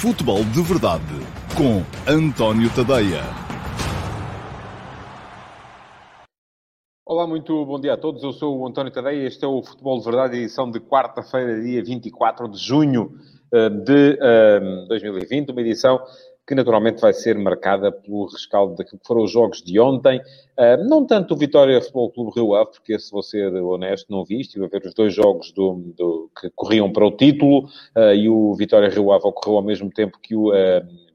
Futebol de Verdade com António Tadeia. Olá, muito bom dia a todos. Eu sou o António Tadeia. Este é o Futebol de Verdade, edição de quarta-feira, dia 24 de junho eh, de 2020. Uma edição que naturalmente vai ser marcada pelo rescaldo daquilo que foram os jogos de ontem. Uh, não tanto o Vitória Futebol Clube Rio Ave, porque esse vou ser honesto, não vi, estive a ver os dois jogos do, do que corriam para o título, uh, e o Vitória Rio Ave ocorreu ao mesmo tempo que o...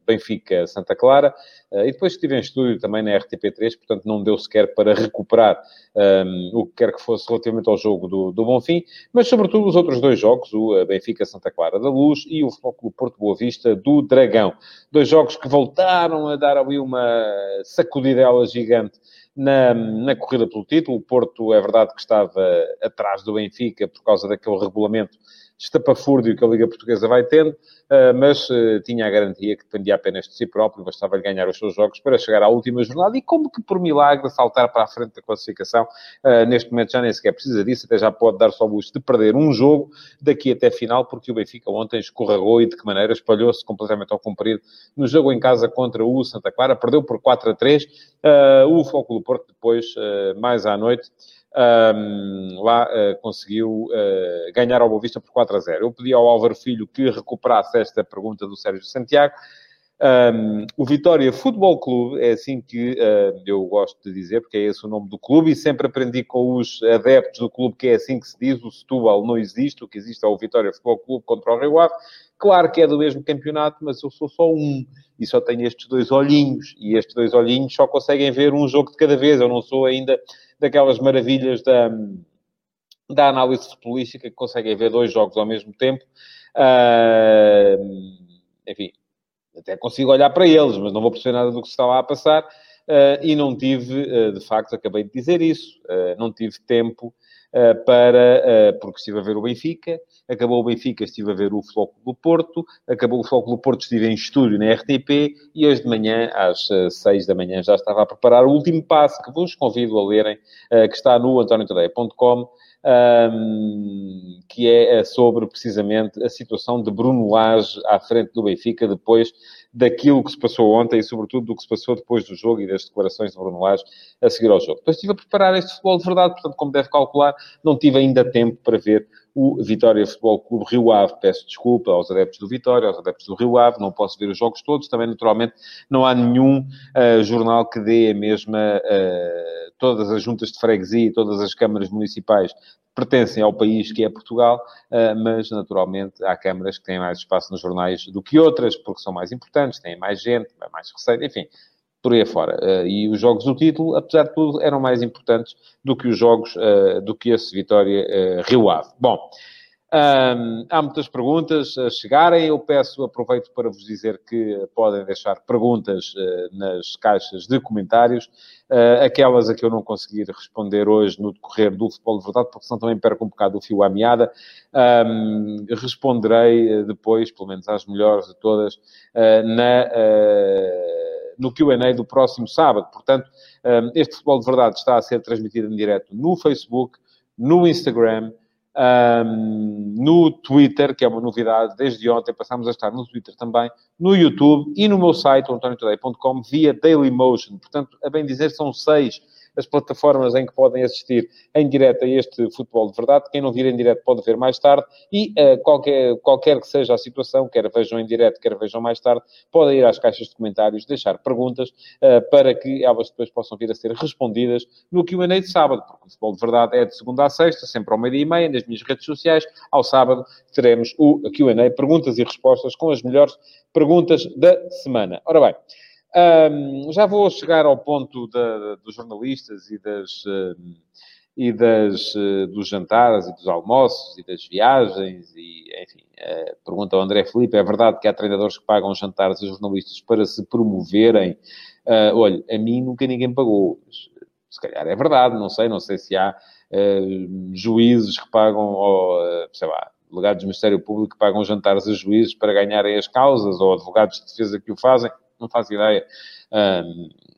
Benfica Santa Clara, eh, e depois estive em estúdio também na RTP3, portanto não deu sequer para recuperar um, ehm, o que quer que fosse relativamente ao jogo do, do Bonfim, mas sobretudo os outros dois jogos, o eh, Benfica Santa Clara da Luz e o Futebol Porto Boa Vista do Dragão. Dois jogos que voltaram a dar ali uma sacudidela gigante na, na corrida pelo título. O Porto é verdade que estava atrás do Benfica por causa daquele regulamento estapafúrdio que a Liga Portuguesa vai tendo, ah, mas ah, tinha a garantia que dependia apenas de si próprio, bastava lhe ganhar os seus jogos para chegar à última jornada e, como que por milagre, saltar para a frente da classificação. Ah, neste momento já nem sequer precisa disso, até já pode dar só o luxo de perder um jogo daqui até final, porque o Benfica ontem escorregou e de que maneira espalhou-se completamente ao comprido no jogo em casa contra o Santa Clara, perdeu por 4 a 3. O Foco do Porto depois, mais à noite, um, lá uh, conseguiu uh, ganhar ao Boa Vista por 4 a 0. Eu pedi ao Álvaro Filho que recuperasse esta pergunta do Sérgio Santiago. Um, o Vitória Futebol Clube, é assim que uh, eu gosto de dizer, porque é esse o nome do clube, e sempre aprendi com os adeptos do clube que é assim que se diz, o Setúbal não existe, o que existe é o Vitória Futebol Clube contra o Rio Ave. Claro que é do mesmo campeonato, mas eu sou só um, e só tenho estes dois olhinhos, e estes dois olhinhos só conseguem ver um jogo de cada vez, eu não sou ainda daquelas maravilhas da, da análise futebolística que conseguem ver dois jogos ao mesmo tempo. Uh, enfim, até consigo olhar para eles, mas não vou perceber nada do que se está lá a passar. Uh, e não tive, uh, de facto, acabei de dizer isso, não tive tempo para, eh, porque estive a ver o Benfica, acabou o Benfica, estive a ver o Floco do Porto, acabou o Floco do Porto, estive em estúdio na RTP e hoje de manhã, às eh, seis da manhã, já estava a preparar o último passo que vos convido a lerem, que está no antoniotadeia.com, um, que é sobre precisamente a situação de Bruno Lage à frente do Benfica depois daquilo que se passou ontem e, sobretudo, do que se passou depois do jogo e das declarações de Bruno Lage a seguir ao jogo. Depois estive a preparar este futebol de verdade, portanto, como deve calcular, não tive ainda tempo para ver o Vitória Futebol Clube Rio Ave. Peço desculpa aos adeptos do Vitória, aos adeptos do Rio Ave, não posso ver os jogos todos. Também, naturalmente, não há nenhum uh, jornal que dê a mesma... Uh, todas as juntas de freguesia, todas as câmaras municipais pertencem ao país que é Portugal, uh, mas, naturalmente, há câmaras que têm mais espaço nos jornais do que outras, porque são mais importantes, têm mais gente, mais receita, enfim por aí afora. Uh, e os jogos do título, apesar de tudo, eram mais importantes do que os jogos, uh, do que esse Vitória uh, Rio Ave. Bom, um, há muitas perguntas a chegarem. Eu peço, aproveito para vos dizer que podem deixar perguntas nas caixas de comentários. aquelas a que eu não conseguir responder hoje no decorrer do Futebol de Verdade, porque senão também perco um bocado o fio à meada. Um, responderei depois, pelo menos às melhores de todas, na no QA do próximo sábado. Portanto, hum, este Futebol de Verdade está a ser transmitido em direto no Facebook, no Instagram, um, no Twitter, que é uma novidade, desde ontem passamos a estar no Twitter também, no YouTube e no meu site, antoniotoday.com, via Dailymotion. Portanto, a bem dizer, são seis as plataformas em que podem assistir em direto a este futebol de verdade. Quem não vir em direto pode ver mais tarde e uh, qualquer, qualquer que seja a situação, quer vejam em direto, quer vejam mais tarde, podem ir às caixas de comentários, deixar perguntas uh, para que elas depois possam vir a ser respondidas no Q&A de sábado, porque o futebol de verdade é de segunda a sexta, sempre ao meio-dia e meia, nas minhas redes sociais. Ao sábado teremos o Q&A, perguntas e respostas com as melhores perguntas da semana. Ora bem, um, já vou chegar ao ponto da, dos jornalistas e das, uh, e das, uh, dos jantares e dos almoços e das viagens e, enfim, uh, pergunta ao André Felipe, é verdade que há treinadores que pagam jantares a jornalistas para se promoverem? Uh, olha, a mim nunca ninguém pagou. Se calhar é verdade, não sei, não sei se há juízes que pagam, ou, sei lá, delegados do Ministério Público que pagam jantares a juízes para ganharem as causas, ou advogados de defesa que o fazem não faço ideia.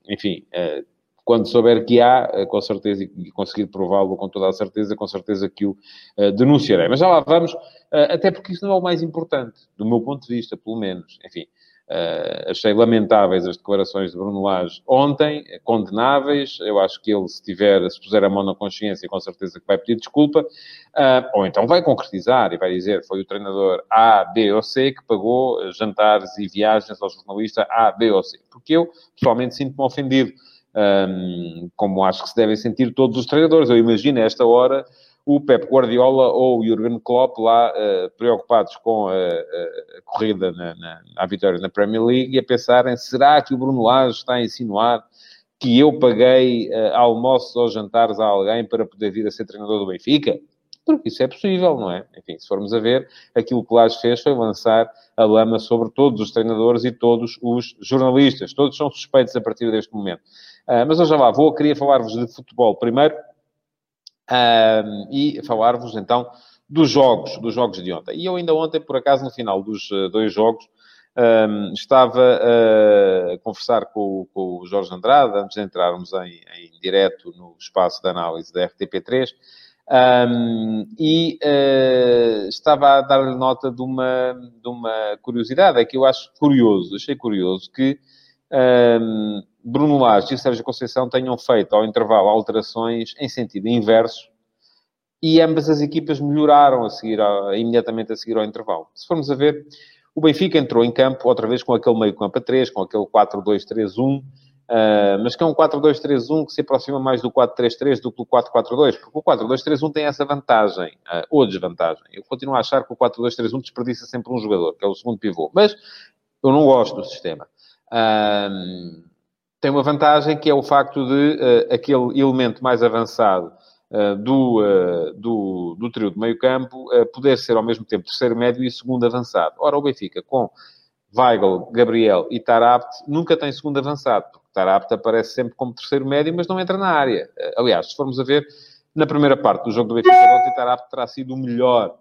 enfim, uh, quando souber que há, eh, com certeza, e conseguir prová-lo com toda a certeza, com certeza que o uh, denunciarei. Mas já lá vamos, uh, até porque isso não é o mais importante, do meu ponto de vista, pelo menos. Enfim, Uh, achei lamentáveis as declarações de Bruno Lage ontem, condenáveis. Eu acho que ele, se tiver, se puser a mão na consciência, com certeza que vai pedir desculpa. Uh, ou então vai concretizar e vai dizer foi o treinador A, B ou C que pagou jantares e viagens ao jornalista A, B ou C. Porque eu, pessoalmente, sinto-me ofendido. Um, como acho que se devem sentir todos os treinadores. Eu imagino, a esta hora, o Pep Guardiola ou o Jurgen Klopp lá uh, preocupados com a, a corrida na, na, à vitória na Premier League e a pensarem, será que o Bruno Lage está a insinuar que eu paguei uh, almoços ou jantares a alguém para poder vir a ser treinador do Benfica? Porque isso é possível, não é? Enfim, se formos a ver, aquilo que Lage fez foi lançar a lama sobre todos os treinadores e todos os jornalistas. Todos são suspeitos a partir deste momento. Uh, mas eu já lá vou, queria falar-vos de futebol primeiro um, e falar-vos então dos jogos, dos jogos de ontem. E eu ainda ontem, por acaso, no final dos uh, dois jogos, um, estava a conversar com, com, o Jorge Andrade, antes de entrarmos em, em direto no espaço de análise da RTP3, um, e uh, estava a dar-lhe nota de uma, de uma curiosidade, é que eu acho curioso, achei curioso que um, Bruno Lage e Sérgio Conceição tenham feito ao intervalo alterações em sentido inverso e ambas as equipas melhoraram a seguir, a, imediatamente a seguir ao intervalo. Se formos a ver, o Benfica entrou em campo outra vez com aquele meio campo a 3, com aquele 4-2-3-1, uh, mas que é um 4-2-3-1 que se aproxima mais do 4-3-3 do que do 4-4-2, porque o 4-2-3-1 tem essa vantagem, uh, ou desvantagem. Eu continuo a achar que o 4-2-3-1 desperdiça sempre um jogador, que é o segundo pivô, mas eu não gosto do sistema. Uh, tem uma vantagem que é o facto de uh, aquele elemento mais avançado uh, do, uh, do, do trio de meio campo poder ser ao mesmo tempo terceiro médio e segundo avançado. Ora, o Benfica com Weigl, Gabriel e Tarabt nunca tem segundo avançado, porque Tarabt aparece sempre como terceiro médio, mas não entra na área. aliás, se formos a ver, na primeira parte do jogo do Benfica, o Tarabt terá sido o melhor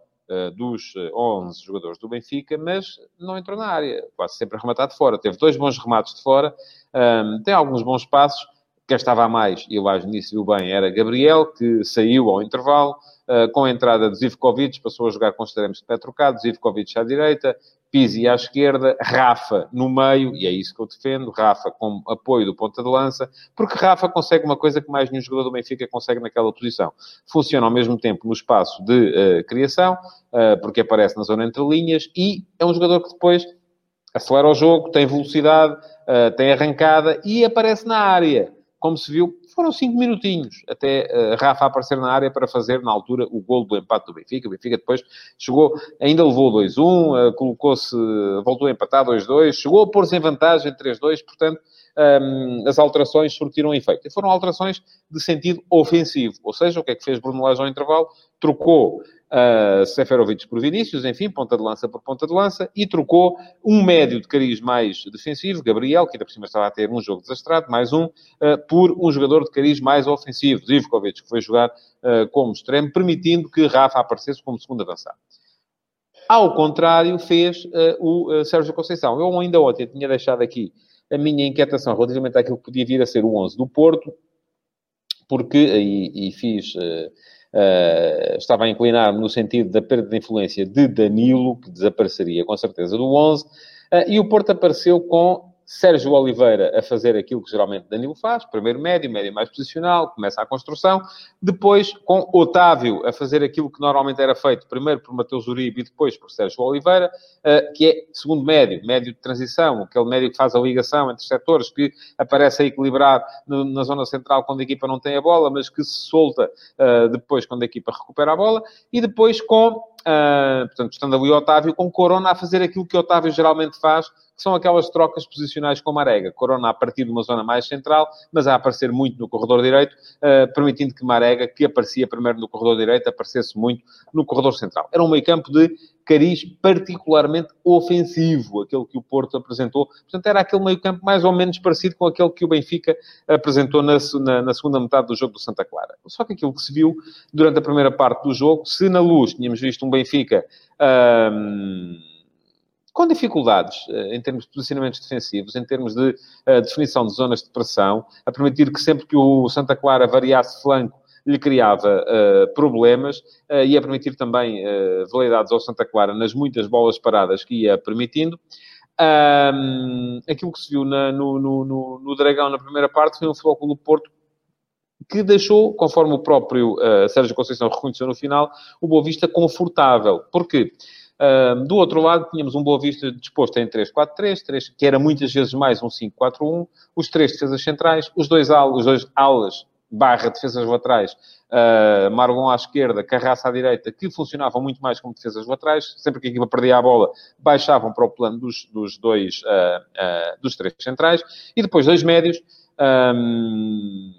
dos 11 eh, jogadores do Benfica, mas não entrou na área, quase sempre a rematar de fora. Teve dois bons remates de fora, um, tem alguns bons passos. Quem estava a mais, e eu acho nisso viu bem, era Gabriel, que saiu ao intervalo, uh, com a entrada de Zivkovic, passou a jogar com os extremos de pé trocado, Zivkovic à direita, Pizzi à esquerda, Rafa no meio, e é isso que eu defendo, Rafa com apoio do ponta de lança, porque Rafa consegue uma coisa que mais nenhum jogador do Benfica consegue naquela posição. Funciona ao mesmo tempo no espaço de uh, criação, uh, porque aparece na zona entre linhas, e é um jogador que depois acelera o jogo, tem velocidade, uh, tem arrancada e aparece na área. Como se viu, foram cinco minutinhos até uh, Rafa aparecer na área para fazer, na altura, o gol do empate do Benfica. O Benfica depois chegou, ainda levou 2-1, uh, colocou-se, voltou a empatar 2-2, chegou a pôr-se em vantagem 3-2, portanto, um, ehm, as alterações surtiram efeito. E foram alterações de sentido ofensivo. Ou seja, o que é que fez Bruno Lage ao intervalo? Trocou uh, Seferovic por Vinícius, enfim, ponta de lança por ponta de lança, e trocou um médio de cariz mais defensivo, Gabriel, que ainda por cima estava a ter um jogo desastrado, mais um, uh, por um jogador de cariz mais ofensivo, Zivkovic, que foi jogar uh, como extremo, permitindo que Rafa aparecesse como segundo avançado. Ao contrário, fez o Sérgio Conceição. Eu ainda ontem tinha deixado aqui a minha inquietação relativamente àquilo que podia vir a ser o 11 do Porto, porque, e, e fiz uh, Uh, estava a inclinar-me no sentido da perda de influência de Danilo, que desapareceria com certeza do 11, uh, eh, e o Porto apareceu com Sérgio Oliveira a fazer aquilo que geralmente Danilo faz, primeiro médio, médio mais posicional, começa a construção, depois com Otávio a fazer aquilo que normalmente era feito, primeiro por Mateus Uribe e depois por Sérgio Oliveira, eh, que é segundo médio, médio de transição, aquele médio que faz a ligação entre setores, que aparece a equilibrar na zona central quando a equipa não tem a bola, mas que se solta eh, depois quando a equipa recupera a bola, e depois com Uh, portanto, estando ali o Otávio com Corona a fazer aquilo que Otávio geralmente faz, que são aquelas trocas posicionais com Marega. Corona a partir de uma zona mais central, mas a aparecer muito no corredor direito, uh, permitindo que Marega, que aparecia primeiro no corredor direito, aparecesse muito no corredor central. Era um meio campo de cariz particularmente ofensivo, aquele que o Porto apresentou. Portanto, era aquele meio campo mais ou menos parecido com aquele que o Benfica apresentou na, na, na, segunda metade do jogo do Santa Clara. Só que aquilo que se viu durante a primeira parte do jogo, se na luz tínhamos visto um Benfica... com dificuldades em termos de posicionamentos defensivos, em termos de definição de zonas de pressão, a permitir que sempre que o Santa Clara variasse flanco, lhe criava uh, problemas uh, e a permitir também uh, ao Santa Clara nas muitas bolas paradas que ia permitindo. Um, aquilo que se viu na, no, no, no, no, Dragão na primeira parte foi um Futebol do Porto que deixou, conforme o próprio Sérgio Conceição reconheceu no final, o Boa Vista confortável. Porquê? Uh, do outro lado, tínhamos um Boa Vista disposto em 3-4-3, que era muitas vezes mais um 5-4-1, os três defesas centrais, os dois, os dois alas barra defesas laterais, uh, à esquerda, Carraça à direita, que funcionavam muito mais como defesas laterais. Sempre que a equipa perdia a bola, baixavam para o plano dos, dos dois, uh, uh, dos três centrais. E depois dois médios, um,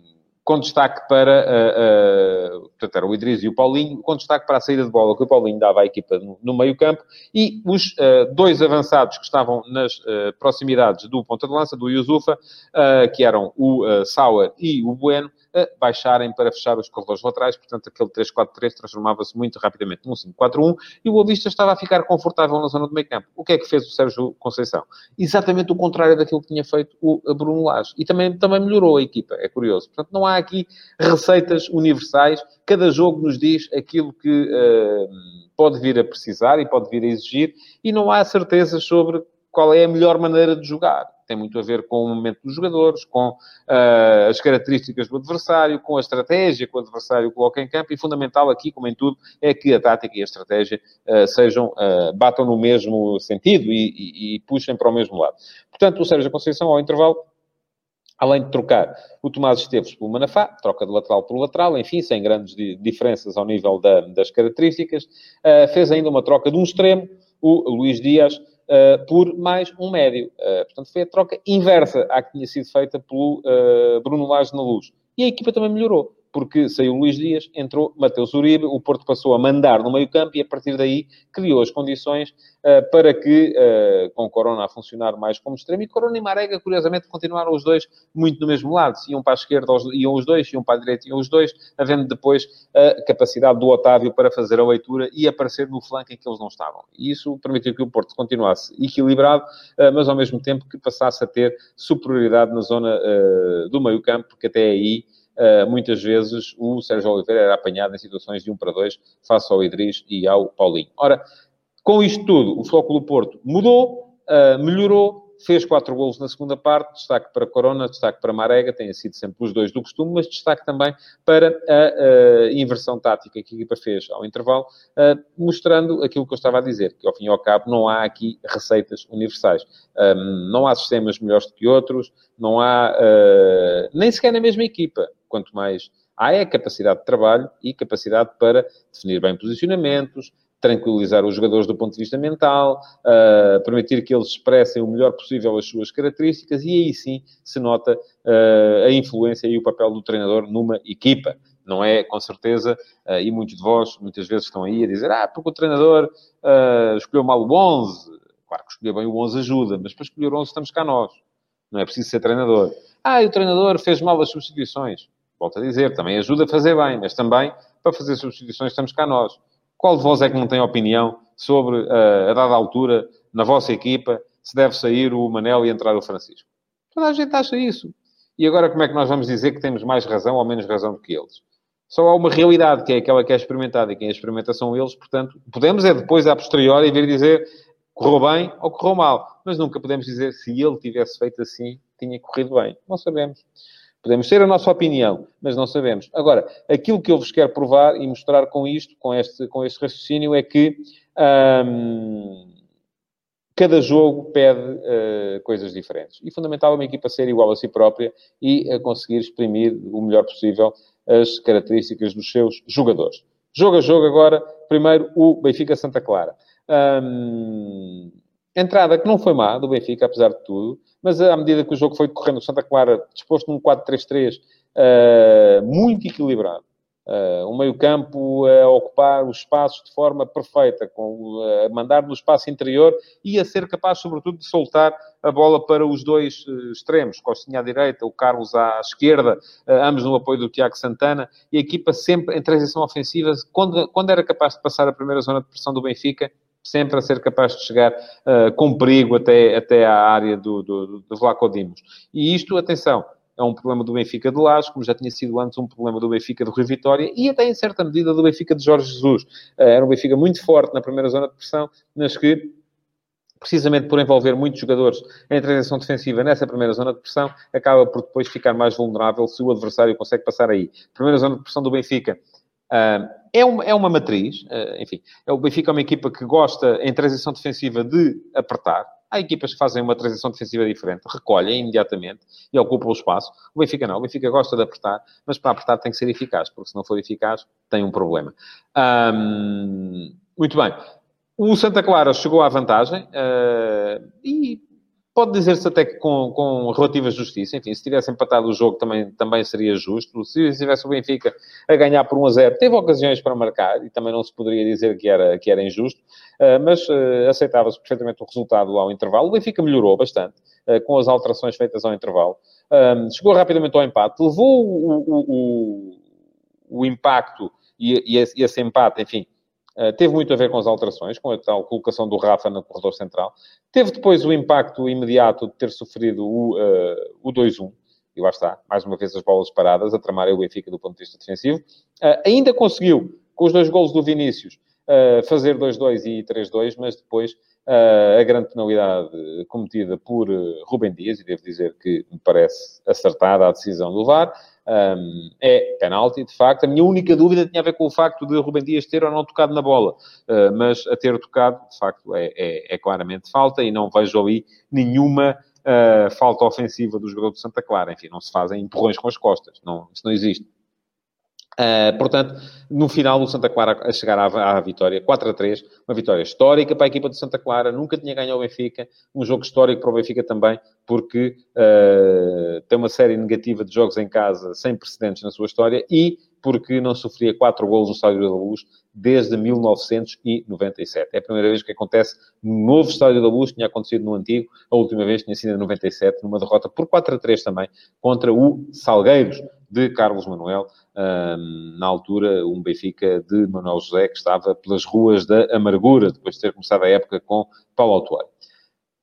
com destaque para, uh, uh, portanto, era o Idris e o Paulinho, com destaque para a saída de bola que o Paulinho dava à equipa no, no meio campo, e os uh, dois avançados que estavam nas proximidades do ponta de lança, do Yusufa, que eram o Sauer e o Bueno, baixarem para fechar os corredores laterais, portanto aquele 3-4-3 transformava-se muito rapidamente num 5-4-1 e o Boa Vista estava a ficar confortável na zona do meio campo. O que é que fez o Sérgio Conceição? Exatamente o contrário daquilo que tinha feito o Bruno Lage. E também, também melhorou a equipa, é curioso. Portanto, não há aqui receitas universais, cada jogo nos diz aquilo que uh, pode vir a precisar e pode vir a exigir, e não há certezas sobre qual é a melhor maneira de jogar. Tem muito a ver com o momento dos jogadores, com uh, as características do adversário, com a estratégia que o adversário coloca em campo e fundamental aqui, como em tudo, é que a tática e a estratégia uh, sejam, uh, batam no mesmo sentido e, e, e puxem para o mesmo lado. Portanto, o Sérgio Conceição, ao intervalo, além de trocar o Tomás Esteves pelo Manafá, troca de lateral por lateral, enfim, sem grandes diferenças ao nível da, das características, uh, fez ainda uma troca de um extremo, o Luís Dias, uh, por mais um médio. Uh, portanto, foi a troca inversa à que tinha sido feita pelo uh, Bruno Lage na Luz. E a equipa também melhorou porque saiu Luís Dias, entrou Mateus Uribe, o Porto passou a mandar no meio campo e a partir daí criou as condições uh, para que, uh, com Corona a funcionar mais como extremo, e Corona e Marega, curiosamente, continuaram os dois muito no mesmo lado. Se iam para a esquerda, iam os dois, iam para a direita, iam os dois, havendo depois a capacidade do Otávio para fazer a leitura e aparecer no flanco em que eles não estavam. E isso permitiu que o Porto continuasse equilibrado, uh, mas ao mesmo tempo que passasse a ter superioridade na zona do meio campo, porque até aí uh, muitas vezes o Sérgio Oliveira era apanhado em situações de 1 para 2 face ao Idris e ao Paulinho. Ora, com isto tudo, o Flóculo Porto mudou, uh, melhorou, fez quatro golos na segunda parte, destaque para Corona, destaque para Marega, têm sido sempre os dois do costume, mas destaque também para a, a inversão tática que a equipa fez ao intervalo, uh, mostrando aquilo que eu estava a dizer, que ao fim e ao cabo não há aqui receitas universais. Um, não há sistemas melhores do que outros, não há, uh, nem sequer na mesma equipa quanto mais há é capacidade de trabalho e capacidade para definir bem posicionamentos, tranquilizar os jogadores do ponto de vista mental, uh, permitir que eles expressem o melhor possível as suas características e aí sim se nota uh, a influência e o papel do treinador numa equipa. Não é, com certeza, uh, e muitos de vós muitas vezes estão aí a dizer ah, porque o treinador escolheu mal o 11. Claro que escolher bem o 11 ajuda, mas para escolher o 11 estamos cá nós. Não é preciso ser treinador. Ah, e o treinador fez mal as substituições volto a dizer, também ajuda a fazer bem, mas também, para fazer substituições, estamos cá nós. Qual de vós é que não tem opinião sobre, uh, a dada altura, na vossa equipa, se deve sair o Manel e entrar o Francisco? Toda a gente acha isso. E agora como é que nós vamos dizer que temos mais razão ou menos razão do que eles? Só há uma realidade, que é aquela que é experimentada, e quem a experimenta são eles, portanto, podemos é depois, a posteriori, vir dizer correu bem ou correu mal. Mas nunca podemos dizer se ele tivesse feito assim, tinha corrido bem. Não sabemos. Podemos ter a nossa opinião, mas não sabemos. Agora, aquilo que eu vos quero provar e mostrar com isto, com este, com este raciocínio, é que hum, cada jogo pede uh, coisas diferentes. E fundamental é uma equipa ser igual a si própria e uh, conseguir exprimir o melhor possível as características dos seus jogadores. Jogo a jogo agora, primeiro o Benfica Santa Clara. Um, entrada que não foi má do Benfica, apesar de tudo, mas à medida que o jogo foi decorrendo, o Santa Clara disposto num 4-3-3 uh, eh, muito equilibrado. Uh, um meio-campo a ocupar os espaços de forma perfeita, com, uh, a mandar no espaço interior e a ser capaz, sobretudo, de soltar a bola para os dois extremos, Costinha à direita, o Carlos à esquerda, ambos no apoio do Tiago Santana, e a equipa sempre em transição ofensiva, quando, quando era capaz de passar a primeira zona de pressão do Benfica, sempre a ser capaz de chegar uh, com perigo até, até à área do, do, do Vlaco Dimos. E isto, atenção, é um problema do Benfica de Lage, como já tinha sido antes um problema do Benfica de Rui Vitória e até em certa medida do Benfica de Jorge Jesus. Uh, era um Benfica muito forte na primeira zona de pressão, mas que precisamente por envolver muitos jogadores em transição defensiva nessa primeira zona de pressão, acaba por depois ficar mais vulnerável se o adversário consegue passar aí. Primeira zona de pressão do Benfica é, uma, é uma matriz, uh, enfim, é o Benfica é uma equipa que gosta em transição defensiva de apertar. Há equipas que fazem uma transição defensiva diferente, recolhem imediatamente e ocupam o espaço. O Benfica não, o Benfica gosta de apertar, mas para apertar tem que ser eficaz, porque se não for eficaz, tem um problema. Um, muito bem. O Santa Clara chegou à vantagem uh, e pode dizer-se até que com, com relativa justiça. Enfim, se tivesse empatado o jogo também, também seria justo. Se tivesse o Benfica a ganhar por 1 a 0, teve ocasiões para marcar e também não se poderia dizer que era, que era injusto, uh, mas uh, aceitava-se perfeitamente o resultado ao intervalo. O Benfica melhorou bastante com as alterações feitas ao intervalo. chegou rapidamente ao empate, levou o, o, o, o impacto e, e, esse empate, enfim, Uh, teve muito a ver com as alterações, com a tal colocação do Rafa no corredor central. Teve depois o impacto imediato de ter sofrido o, uh, o 2-1. E lá está, mais uma vez as bolas paradas, a tramar o Benfica do ponto de vista defensivo. Uh, ainda conseguiu, com os dois golos do Vinícius, fazer 2-2 e 3-2, mas depois a grande penalidade cometida por Rubem Dias, e devo dizer que me parece acertada a decisão do VAR, um, é penalti, de facto. A minha única dúvida tinha a ver com o facto de Rubem Dias ter ou não tocado na bola, uh, mas a ter tocado, de facto, é, é, é claramente falta e não vejo ali nenhuma uh, falta ofensiva do jogador de Santa Clara. Enfim, não se fazem empurrões com as costas, não, isso não existe. Uh, portanto, no final, o Santa Clara a chegar à, à, vitória 4 a 3, uma vitória histórica para a equipa de Santa Clara, nunca tinha ganho ao Benfica, um jogo histórico para o Benfica também, porque uh, tem uma série negativa de jogos em casa sem precedentes na sua história e porque não sofria 4 golos no Estádio da Luz desde 1997. É a primeira vez que acontece no novo Estádio da Luz, tinha acontecido no antigo, a última vez tinha sido em 97, numa derrota por 4 a 3 também, contra o Salgueiros de Carlos Manuel, na altura um Benfica de Manuel José, que estava pelas ruas da amargura, depois de ter começado a época com Paulo Autuário.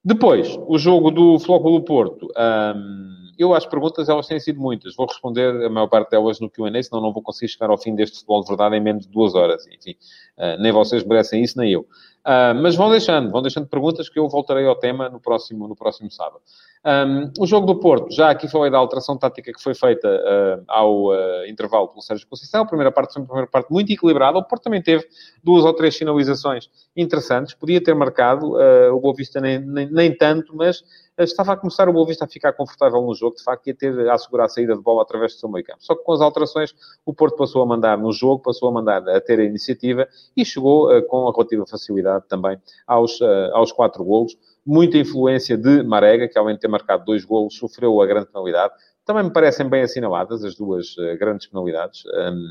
Depois, o jogo do Flóculo Porto. eu, as perguntas, elas têm sido muitas. Vou responder a maior parte delas no Q&A, senão não vou conseguir chegar ao fim deste futebol de verdade em menos de duas horas. Enfim, uh, nem vocês merecem isso, nem eu. Uh, mas vão deixando, vão deixando perguntas que eu voltarei ao tema no próximo, no próximo sábado. Um, o jogo do Porto, já aqui falei da alteração tática que foi feita uh, ao uh, intervalo pelo Sérgio Conceição. A primeira parte foi uma primeira parte muito equilibrada. O Porto também teve duas ou três finalizações interessantes. Podia ter marcado, uh, o Boa Vista nem, nem, nem tanto, mas estava a começar o Boa Vista a ficar confortável no jogo. De facto, ia ter a assegurar a saída de bola através do seu meio campo. Só que com as alterações, o Porto passou a mandar no jogo, passou a mandar a ter a iniciativa e chegou com a relativa facilidade também aos, aos quatro golos muita influência de Marega, que além de ter marcado dois golos, sofreu a grande penalidade. Também me parecem bem assinaladas as duas uh, grandes penalidades. Um,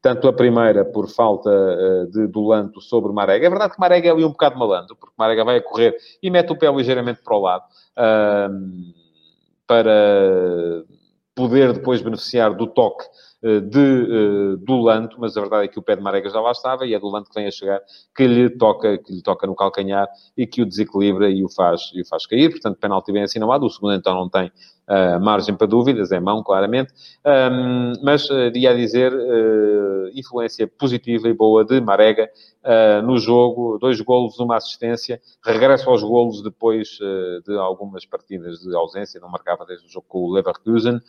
tanto a primeira por falta uh, de Dulanto sobre Marega. É verdade que Marega é ali um bocado malandro, porque Marega vai a correr e mete o pé ligeiramente para o lado uh, para poder depois beneficiar do toque de uh, do Lanto, mas a verdade é que o pé de Marega já lá estava e é do Lanto que vem a chegar, que lhe toca, que lhe toca no calcanhar e que o desequilibra e o faz, e o faz cair. Portanto, penalti bem assinalado. O segundo então não tem uh, margem para dúvidas, é mão, claramente. Um, mas uh, ia dizer uh, influência positiva e boa de Marega uh, no jogo. Dois golos, uma assistência. Regresso aos golos depois de algumas partidas de ausência. Não marcava desde o jogo com o Leverkusen.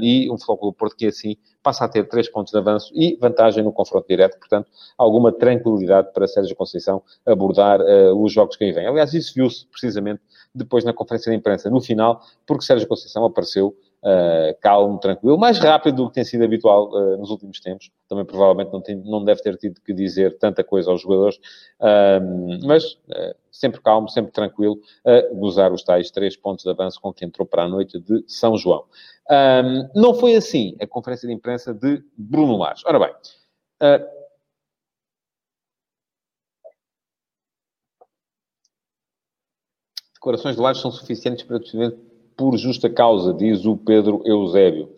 e um Flóculo Porto que assim passa a ter três pontos de avanço e vantagem no confronto direto. Portanto, alguma tranquilidade para Sérgio Conceição abordar os jogos que aí vêm. Aliás, isso viu-se precisamente depois na conferência de imprensa, no final, porque Sérgio Conceição apareceu uh, calmo, tranquilo, mais rápido do que tem sido habitual uh, nos últimos tempos. Também provavelmente não, tem, não deve ter tido que dizer tanta coisa aos jogadores, uh, mas uh, sempre calmo, sempre tranquilo, a gozar os tais três pontos de avanço com que entrou para a noite de São João. Não foi assim a conferência de imprensa de Bruno Lage. Ora bem, Declarações de lares são suficientes para defender por justa causa, diz o Pedro Eusébio.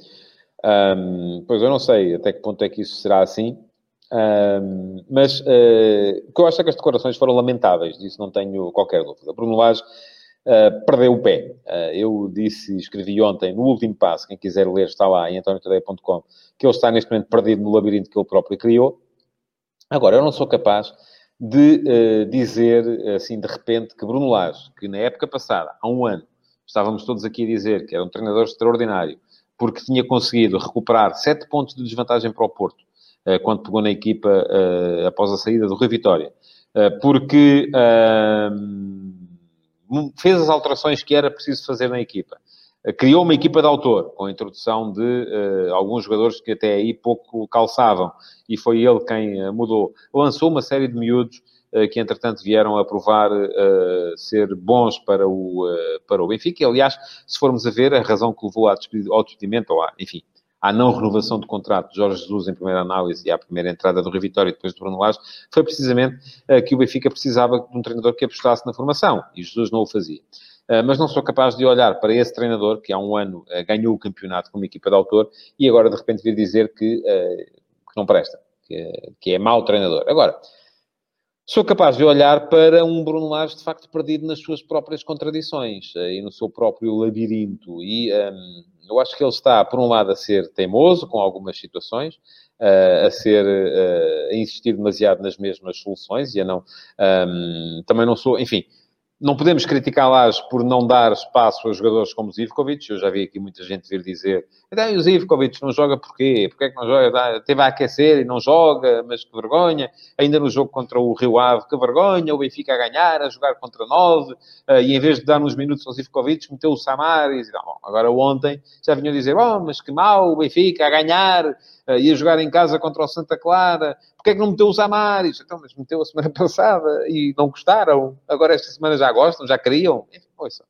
Um, pois eu não sei até que ponto é que isso será assim. Um, mas uh, que eu acho é que as declarações foram lamentáveis, disso não tenho qualquer dúvida. Bruno Lage uh, perdeu o pé. Uh, eu disse, escrevi ontem, no último passo, quem quiser ler está lá em antoniotadeia.com, que ele está neste momento perdido no labirinto que ele próprio criou. Agora, eu não sou capaz de dizer, assim, de repente, que Bruno Lage, que na época passada, há um ano, estávamos todos aqui a dizer que era um treinador extraordinário, porque tinha conseguido recuperar sete pontos de desvantagem para o Porto, eh, quando pegou na equipa eh, após a saída do Rio Vitória. Eh, porque fez as alterações que era preciso fazer na equipa. Criou uma equipa de autor, com a introdução de alguns jogadores que até aí pouco calçavam, e foi ele quem mudou. Lançou uma série de miúdos que entretanto vieram a provar uh, ser bons para o, uh, para o Benfica. aliás, se formos a ver, a razão que levou ao despedimento, ou à, enfim, à não renovação do contrato de Jorge Jesus em primeira análise e à primeira entrada do Rio Vitória e depois do Bruno Lage, foi precisamente uh, que o Benfica precisava de um treinador que apostasse na formação, e Jesus não o fazia. Uh, mas não sou capaz de olhar para esse treinador, que há um ano uh, ganhou o campeonato com uma equipa de autor, e agora de repente vir dizer que, que não presta, que, que é mau treinador. Agora, Sou capaz de olhar para um Bruno Lage de facto perdido nas suas próprias contradições e no seu próprio labirinto. E um, eu acho que ele está, por um lado, a ser teimoso com algumas situações, uh, a ser, uh, a insistir demasiado nas mesmas soluções e a não, um, também não sou, enfim, não podemos criticá-las por não dar espaço a jogadores como Zivkovic. Eu já vi aqui muita gente vir dizer então, o Zivkovic não joga porquê? Porquê é que não joga? Teve a aquecer e não joga, mas que vergonha. Ainda no jogo contra o Rio Ave, que vergonha. O Benfica a ganhar, a jogar contra nove. Uh, e em vez de dar uns minutos ao Zivkovic, meteu o Samaris. Não, agora ontem já vinham dizer, oh, mas que mal, o Benfica a ganhar. Uh, ia jogar em casa contra o Santa Clara. Porquê é que não meteu o Samaris? Então, mas meteu a semana passada e não gostaram. Agora esta semana já gostam, já queriam. Enfim, ouça.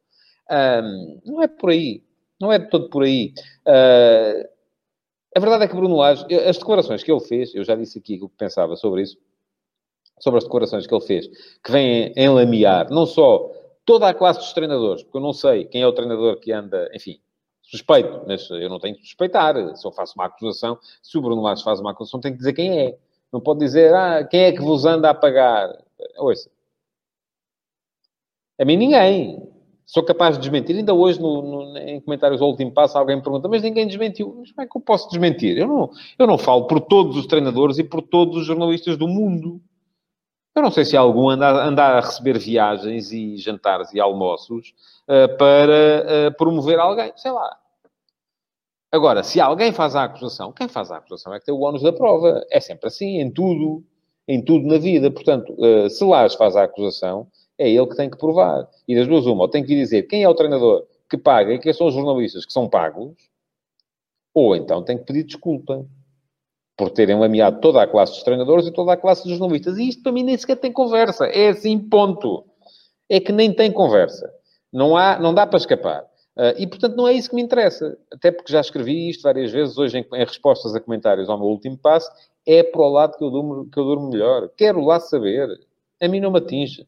Não é por aí. Não é de todo por aí. Uh, a verdade é que Bruno Lage, as declarações que ele fez, eu já disse aqui o que pensava sobre isso, sobre as declarações que ele fez, que vêm enlamear não só toda a classe dos treinadores, porque eu não sei quem é o treinador que anda, enfim, suspeito, mas eu não tenho que suspeitar. Se eu faço uma acusação, se o Bruno Lage faz uma acusação, tem que dizer quem é. Não pode dizer, ah, quem é que vos anda a pagar? Ouça. A mim ninguém. Sou capaz de desmentir. Ainda hoje, no, no, em comentários do último passo, alguém me pergunta, mas ninguém desmentiu. Mas como é que eu posso desmentir? Eu não, eu não falo por todos os treinadores e por todos os jornalistas do mundo. Eu não sei se algum anda, anda a receber viagens e jantares e almoços uh, para uh, promover alguém. Sei lá. Agora, se alguém faz a acusação, quem faz a acusação é que tem o ónus da prova. É sempre assim, em tudo. Em tudo na vida. Portanto, uh, se Lars faz a acusação, é ele que tem que provar. E das duas, uma, ou tem que dizer quem é o treinador que paga e quem são os jornalistas que são pagos, ou então tem que pedir desculpa por terem lameado toda a classe dos treinadores e toda a classe dos jornalistas. E isto para mim nem sequer tem conversa. É assim, ponto. É que nem tem conversa. Não, há, não dá para escapar. Uh, e, portanto, não é isso que me interessa. Até porque já escrevi isto várias vezes hoje em, em respostas a comentários ao meu último passo. É para o lado que eu, durmo, que eu durmo melhor. Quero lá saber. A mim não me atinge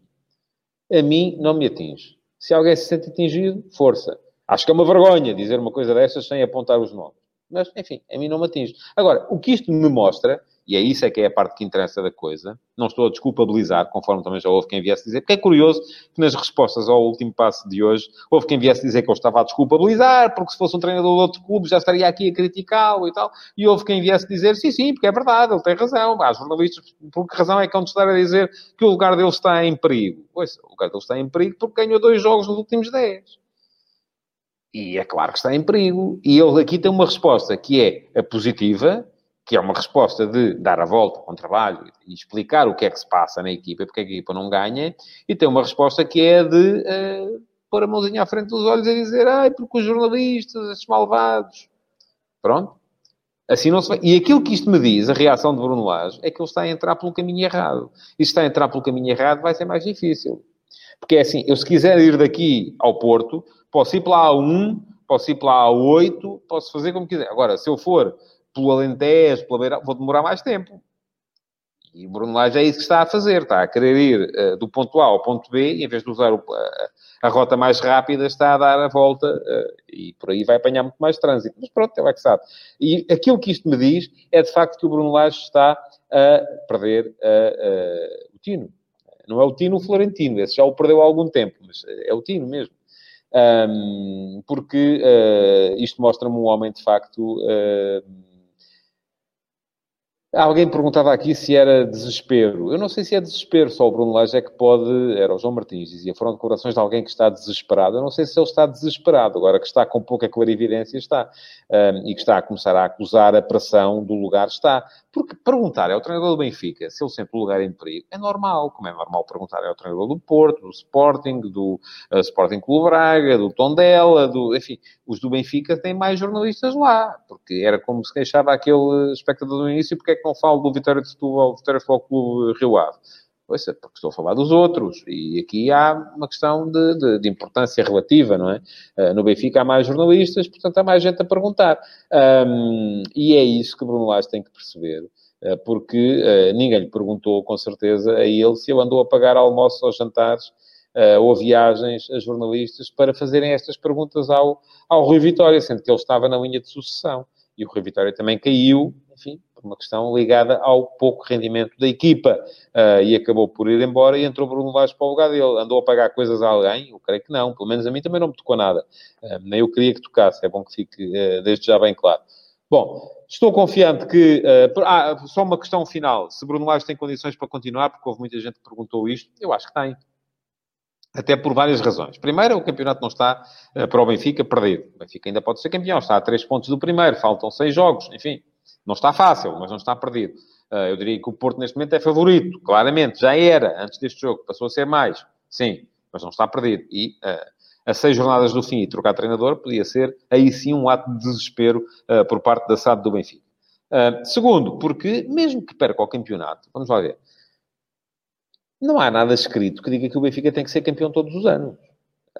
a mim não me atinge. Se alguém se sente atingido, força. Acho que é uma vergonha dizer uma coisa dessas sem apontar os nomes. Mas, enfim, a mim não me atinge. Agora, o que isto me mostra e é isso é que é a parte que interessa da coisa. Não estou a desculpabilizar, conforme também já houve quem viesse dizer, porque é curioso que nas respostas ao último passo de hoje, houve quem viesse dizer que eu estava a desculpabilizar, porque se fosse um treinador de outro clube já estaria aqui a criticá-lo e tal, e houve quem viesse dizer, sim, sim, porque é verdade, ele tem razão. Há jornalistas, por que razão é que vão estar a dizer que o lugar dele está em perigo? Pois, o lugar dele está em perigo porque ganhou dois jogos nos últimos dez. E é claro que está em perigo. E ele aqui tem uma resposta que é a positiva, que é uma resposta de dar a volta ao trabalho e explicar o que é que se passa na equipa, porque a equipa não ganha, e tem uma resposta que é de uh, pôr a mãozinha à frente dos olhos e dizer, ai, porque os jornalistas, estes malvados. Pronto. Assim não se vai. E aquilo que isto me diz, a reação de Bruno Lage, é que ele está a entrar pelo caminho errado. E se está a entrar pelo caminho errado, vai ser mais difícil. Porque é assim, eu se quiser ir daqui ao Porto, posso ir para a 1, posso ir para a 8, posso fazer como quiser. Agora, se eu for pelo Alentejo, pela Beira, vou demorar mais tempo. E o Bruno Lage é isso que está a fazer, está a querer ir uh, do ponto A ao ponto B, e em vez de usar o, uh, a rota mais rápida, está a dar a volta uh, E por aí vai apanhar muito mais trânsito. Mas pronto, ele é que sabe. E aquilo que isto me diz é de facto que o Bruno Lage está a perder o Tino. Não é o Tino o Florentino, esse já o perdeu há algum tempo, mas é o Tino mesmo. Um, porque uh, isto mostra-me um homem de facto. Uh, Alguém perguntava aqui se era desespero. Eu não sei se é desespero, só o Bruno Lage é que pode. Era o João Martins, dizia. Foram declarações de alguém que está desesperado. Eu não sei se ele está desesperado, agora que está com pouca clarividência, está. Um, e que está a começar a acusar a pressão do lugar, está. Porque perguntar é o treinador do Benfica se ele sempre o lugar em perigo é normal, como é normal perguntar é o treinador do Porto, do Sporting, do uh, Sporting Clube Braga, do Tondela, do, enfim, os do Benfica têm mais jornalistas lá, porque era como se queixava aquele espectador do início, porque é que não falo do Vitória de Setúbal, Vitória Futebol Clube Rio Ave? É, porque estou a falar dos outros. E aqui há uma questão de, de, de importância relativa, não é? Uh, no Benfica há mais jornalistas, portanto há mais gente a perguntar. Um, e é isso que Bruno Lage tem que perceber. Uh, porque uh, ninguém lhe perguntou, com certeza, a ele se ele andou a pagar almoços ou jantares ou viagens a jornalistas para fazerem estas perguntas ao, ao Rui Vitória, sendo que ele estava na linha de sucessão. E o Rui Vitória também caiu, enfim, por uma questão ligada ao pouco rendimento da equipa. Uh, e acabou por ir embora e entrou Bruno Lage para o lugar dele. Andou a pagar coisas a alguém? Eu creio que não. Pelo menos a mim também não me tocou nada. Uh, nem eu queria que tocasse. É bom que fique uh, desde já bem claro. Bom, estou confiante que... ah, só uma questão final. Se Bruno Lage tem condições para continuar, porque houve muita gente que perguntou isto. Eu acho que tem. Até por várias razões. Primeiro, o campeonato não está uh, para o Benfica perdido. O Benfica ainda pode ser campeão, está a três pontos do primeiro, faltam seis jogos, enfim. Não está fácil, mas não está perdido. Uh, eu diria que o Porto neste momento é favorito, claramente, já era antes deste jogo, passou a ser mais, sim, mas não está perdido. E uh, a seis jornadas do fim e trocar treinador podia ser aí sim um ato de desespero uh, por parte da SAD do Benfica. segundo, porque mesmo que perca o campeonato, vamos lá ver, não há nada escrito que diga que o Benfica tem que ser campeão todos os anos.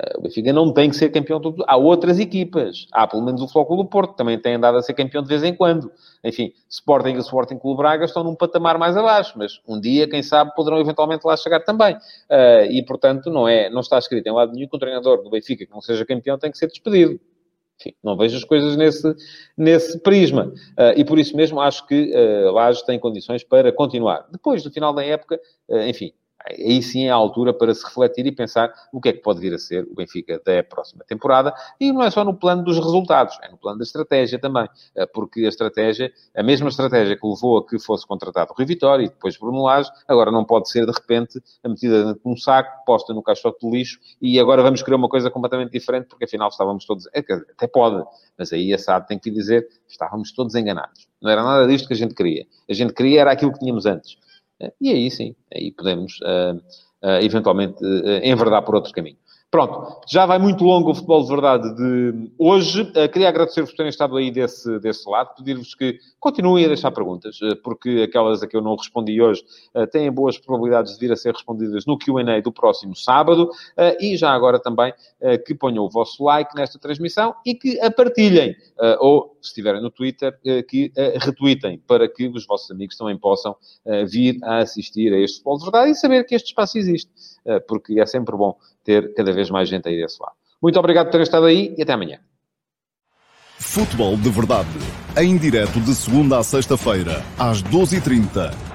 Eh, o Benfica não tem que ser campeão todo. Há outras equipas. Há pelo menos o Flóculo do Porto, também tem andado a ser campeão de vez em quando. Enfim, Sporting e o Sporting Clube Braga estão num patamar mais abaixo, mas um dia, quem sabe, poderão eventualmente lá chegar também. Uh, e, portanto, não, é, não está escrito em lado nenhum que um treinador do Benfica que não seja campeão tem que ser despedido. Enfim, não vejo as coisas nesse, nesse prisma. Uh, e por isso mesmo acho que uh, Lages tem condições para continuar. Depois do final da época, uh, enfim, aí sim é a altura para se refletir e pensar o que é que pode vir a ser o Benfica da próxima temporada. E não é só no plano dos resultados, é no plano da estratégia também. Eh, porque a estratégia, a mesma estratégia que levou a que fosse contratado o Rui Vitória e depois Bruno Lage, agora não pode ser de repente metida dentro de um saco, posta no caixote de lixo e agora vamos criar uma coisa completamente diferente porque afinal estávamos todos, é até pode, mas aí a SAD tem que dizer, estávamos todos enganados. Não era nada disto que a gente queria. A gente queria era aquilo que tínhamos antes. E aí sim, aí podemos uh, uh, eventualmente uh, enverdar por outro caminho. Pronto, já vai muito longo o futebol de verdade de hoje. Uh, queria agradecer-vos por terem estado aí desse, desse lado, pedir-vos que continuem a deixar perguntas, uh, porque aquelas a que eu não respondi hoje uh, têm boas probabilidades de vir a ser respondidas no QA do próximo sábado. e já agora também que ponham o vosso like nesta transmissão e que a partilhem, ou se estiverem no Twitter, que retweetem, para que os vossos amigos também possam vir a assistir a este futebol de verdade e saber que este espaço existe, porque é sempre bom ter cada vez mais gente aí desse lado. Muito obrigado por terem estado aí e até amanhã. Futebol de Verdade, em direto de segunda a sexta-feira, às 12h30